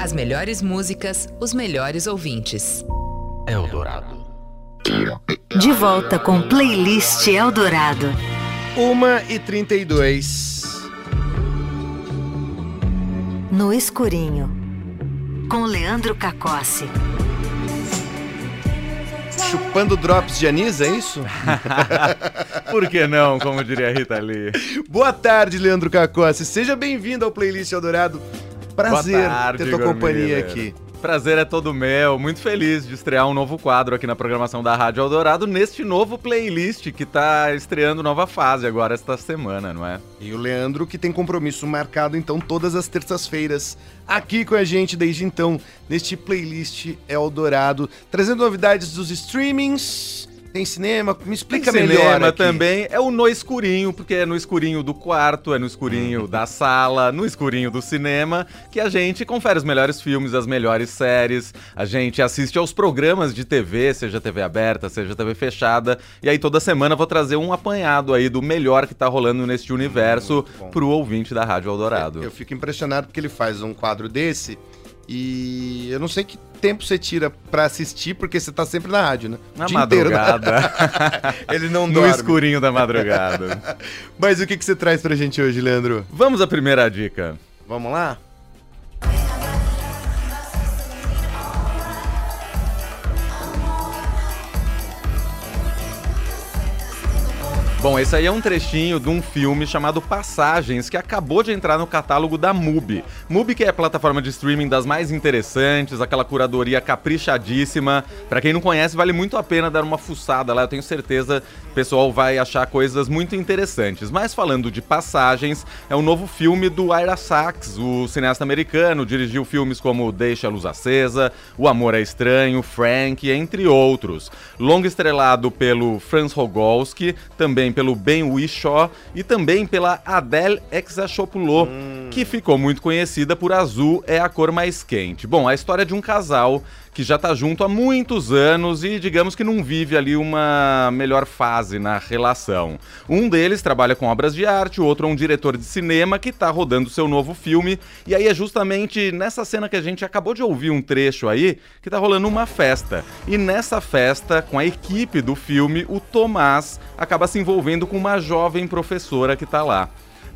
As melhores músicas, os melhores ouvintes. Eldorado. De volta com Playlist Eldorado. 1 e 32 No Escurinho. Com Leandro Cacossi. Chupando drops de anis, é isso? Por que não, como diria Rita Lee? Boa tarde, Leandro Cacossi. Seja bem-vindo ao Playlist Eldorado. Prazer tarde, ter tua companhia Miller. aqui. Prazer é todo meu, muito feliz de estrear um novo quadro aqui na programação da Rádio Eldorado neste novo playlist que tá estreando nova fase agora esta semana, não é? E o Leandro, que tem compromisso marcado, então, todas as terças-feiras, aqui com a gente desde então, neste playlist Eldorado, trazendo novidades dos streamings. Tem cinema? Me explica Tem melhor. cinema aqui. também, é o no escurinho, porque é no escurinho do quarto, é no escurinho da sala, no escurinho do cinema, que a gente confere os melhores filmes, as melhores séries, a gente assiste aos programas de TV, seja TV aberta, seja TV fechada, e aí toda semana eu vou trazer um apanhado aí do melhor que tá rolando neste universo pro ouvinte da Rádio Eldorado. Eu fico impressionado porque ele faz um quadro desse e eu não sei que tempo você tira pra assistir, porque você tá sempre na rádio, né? Na dia né? madrugada, Ele não no dorme. escurinho da madrugada. Mas o que, que você traz pra gente hoje, Leandro? Vamos à primeira dica. Vamos lá? Bom, esse aí é um trechinho de um filme chamado Passagens, que acabou de entrar no catálogo da MUBI. MUBI que é a plataforma de streaming das mais interessantes, aquela curadoria caprichadíssima. Pra quem não conhece, vale muito a pena dar uma fuçada lá, eu tenho certeza o pessoal vai achar coisas muito interessantes. Mas falando de Passagens, é um novo filme do Ira Sachs, o cineasta americano, dirigiu filmes como Deixa a Luz Acesa, O Amor é Estranho, Frank, entre outros. Longo estrelado pelo Franz Rogolski, também pelo Ben Whishaw e também pela Adele Exarchopoulos, que ficou muito conhecida por Azul é a cor mais quente. Bom, a história de um casal que já tá junto há muitos anos e digamos que não vive ali uma melhor fase na relação. Um deles trabalha com obras de arte, o outro é um diretor de cinema que tá rodando seu novo filme, e aí é justamente nessa cena que a gente acabou de ouvir um trecho aí, que tá rolando uma festa. E nessa festa, com a equipe do filme, o Tomás acaba se envolvendo com uma jovem professora que tá lá.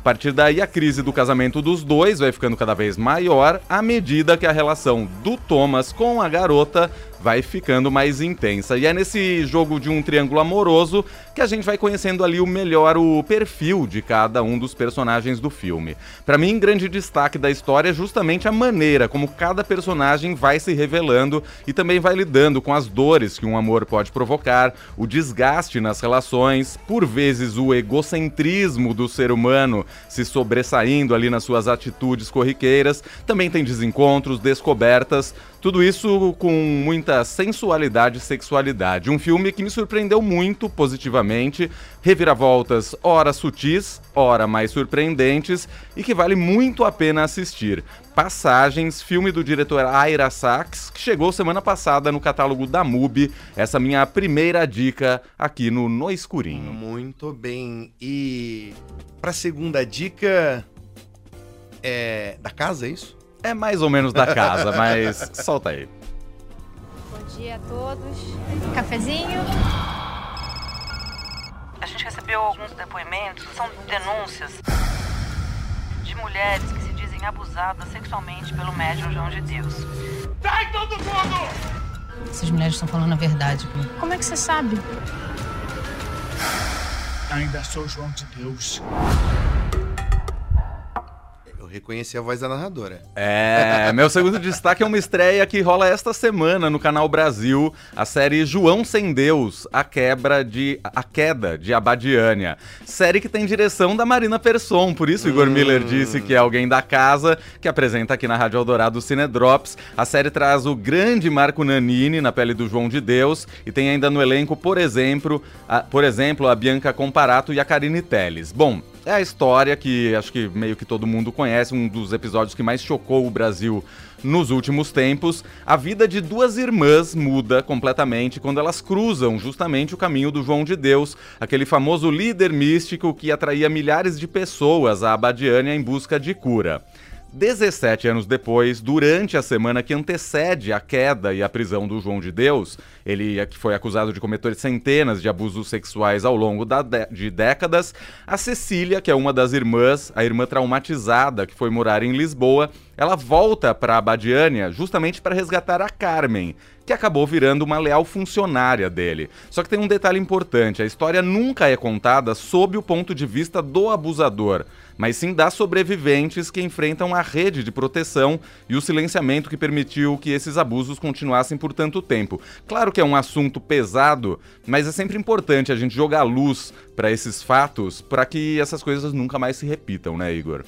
A partir daí, a crise do casamento dos dois vai ficando cada vez maior à medida que a relação do Thomas com a garota vai ficando mais intensa. E é nesse jogo de um triângulo amoroso que a gente vai conhecendo ali o melhor o perfil de cada um dos personagens do filme. Pra mim, grande destaque da história é justamente a maneira como cada personagem vai se revelando e também vai lidando com as dores que um amor pode provocar, o desgaste nas relações, por vezes o egocentrismo do ser humano se sobressaindo ali nas suas atitudes corriqueiras. Também tem desencontros, descobertas, tudo isso com muita sensualidade e sexualidade. Um filme que me surpreendeu muito positivamente, reviravoltas ora sutis, ora mais surpreendentes e que vale muito a pena assistir. Passagens, filme do diretor Ira Sachs, que chegou semana passada no catálogo da MUBI. Essa minha primeira dica aqui no No Escurinho. Muito bem. E pra segunda dica é da casa, é isso? É mais ou menos da casa, mas solta aí. Bom dia a todos. Cafezinho? A gente recebeu alguns depoimentos, são denúncias de mulheres que se dizem abusadas sexualmente pelo médium João de Deus. Essas mulheres estão falando a verdade. Como é que você sabe? Ainda sou João de Deus. Eu reconheci a voz da narradora. É, meu segundo destaque é uma estreia que rola esta semana no canal Brasil, a série João Sem Deus, a quebra de a queda de Abadiânia. Série que tem direção da Marina Persson, por isso Igor Miller disse que é alguém da casa que apresenta aqui na Rádio Eldorado o Cinedrops. A série traz o grande Marco Nanini na pele do João de Deus e tem ainda no elenco, por exemplo, a, por exemplo, a Bianca Comparato e a Karine Telles. Bom, é a história que acho que meio que todo mundo conhece, um dos episódios que mais chocou o Brasil nos últimos tempos. A vida de duas irmãs muda completamente quando elas cruzam justamente o caminho do João de Deus, aquele famoso líder místico que atraía milhares de pessoas à Abadiânia em busca de cura. 17 anos depois, durante a semana que antecede a queda e a prisão do João de Deus, ele é que foi acusado de cometer centenas de abusos sexuais ao longo de, de décadas, a Cecília, que é uma das irmãs, a irmã traumatizada que foi morar em Lisboa, ela volta para Abadiânia justamente para resgatar a Carmen, que acabou virando uma leal funcionária dele. Só que tem um detalhe importante: a história nunca é contada sob o ponto de vista do abusador, mas sim das sobreviventes que enfrentam a rede de proteção e o silenciamento que permitiu que esses abusos continuassem por tanto tempo. Claro que é um assunto pesado, mas é sempre importante a gente jogar luz para esses fatos para que essas coisas nunca mais se repitam, né, Igor?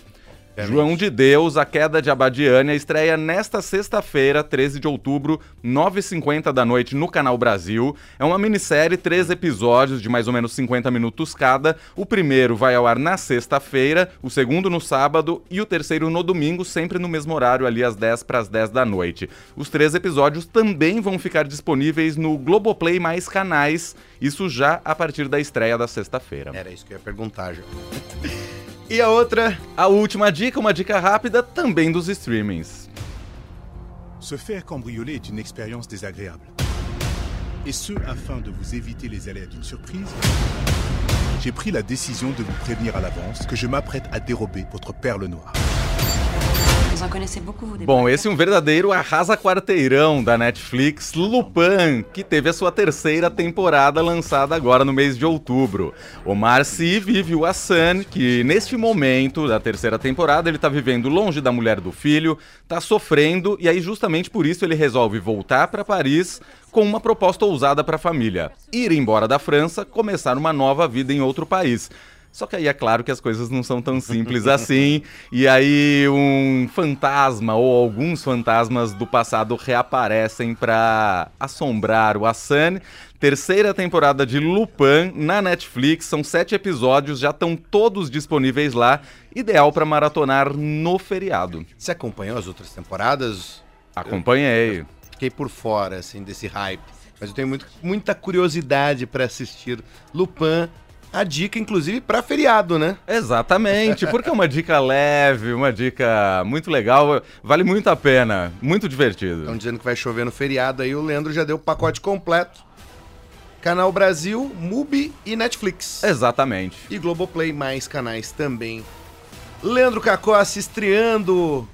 João de Deus, A Queda de Abadiânia, estreia nesta sexta-feira, 13 de outubro, 9h50 da noite, no Canal Brasil. É uma minissérie, três episódios de mais ou menos 50 minutos cada. O primeiro vai ao ar na sexta-feira, o segundo no sábado e o terceiro no domingo, sempre no mesmo horário, ali às 10 para as 10 da noite. Os três episódios também vão ficar disponíveis no Globoplay mais canais, isso já a partir da estreia da sexta-feira. Era isso que eu ia perguntar, já. E a outra? A última dica, uma dica rápida também dos streamings. Se faire cambrioler est une expérience désagréable. Et ce, afin de vous éviter les aléas d'une surprise, j'ai pris la décision de vous prévenir à l'avance que je m'apprête à dérober votre perle noire. Bom, esse é um verdadeiro arrasa-quarteirão da Netflix, Lupin, que teve a sua terceira temporada lançada agora no mês de outubro. Omar Sy vive o Hassan, que neste momento da terceira temporada ele tá vivendo longe da mulher do filho, tá sofrendo e aí justamente por isso ele resolve voltar para Paris com uma proposta ousada para a família: ir embora da França, começar uma nova vida em outro país. Só que aí é claro que as coisas não são tão simples assim. E aí um fantasma ou alguns fantasmas do passado reaparecem para assombrar o Hassan. Terceira temporada de Lupin na Netflix, são sete episódios, já estão todos disponíveis lá. Ideal para maratonar no feriado. Você acompanhou as outras temporadas? Acompanhei. Eu fiquei por fora assim desse hype, mas eu tenho muito, muita curiosidade para assistir Lupin a dica, inclusive, para feriado, né? Exatamente, porque é uma dica leve, uma dica muito legal, vale muito a pena, muito divertido. Estão dizendo que vai chover no feriado aí, o Leandro já deu o pacote completo. Canal Brasil, Mubi e Netflix. Exatamente. E Globoplay, mais canais também. Leandro Cacossi estreando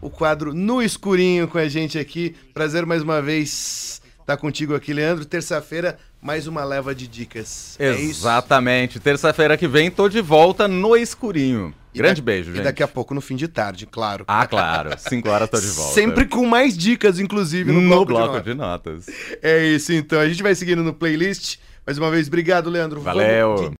o quadro No Escurinho com a gente aqui. Prazer mais uma vez estar contigo aqui, Leandro. Terça-feira, mais uma leva de dicas. É Exatamente. Terça-feira que vem tô de volta no escurinho. E Grande da- beijo, gente. E daqui a pouco no fim de tarde, claro. Ah, claro. 5 horas tô de volta. Sempre com mais dicas, inclusive, no, no bloco, bloco de de notas. notas. É isso, então. A gente vai seguindo no playlist. Mais uma vez, obrigado, Leandro. Valeu.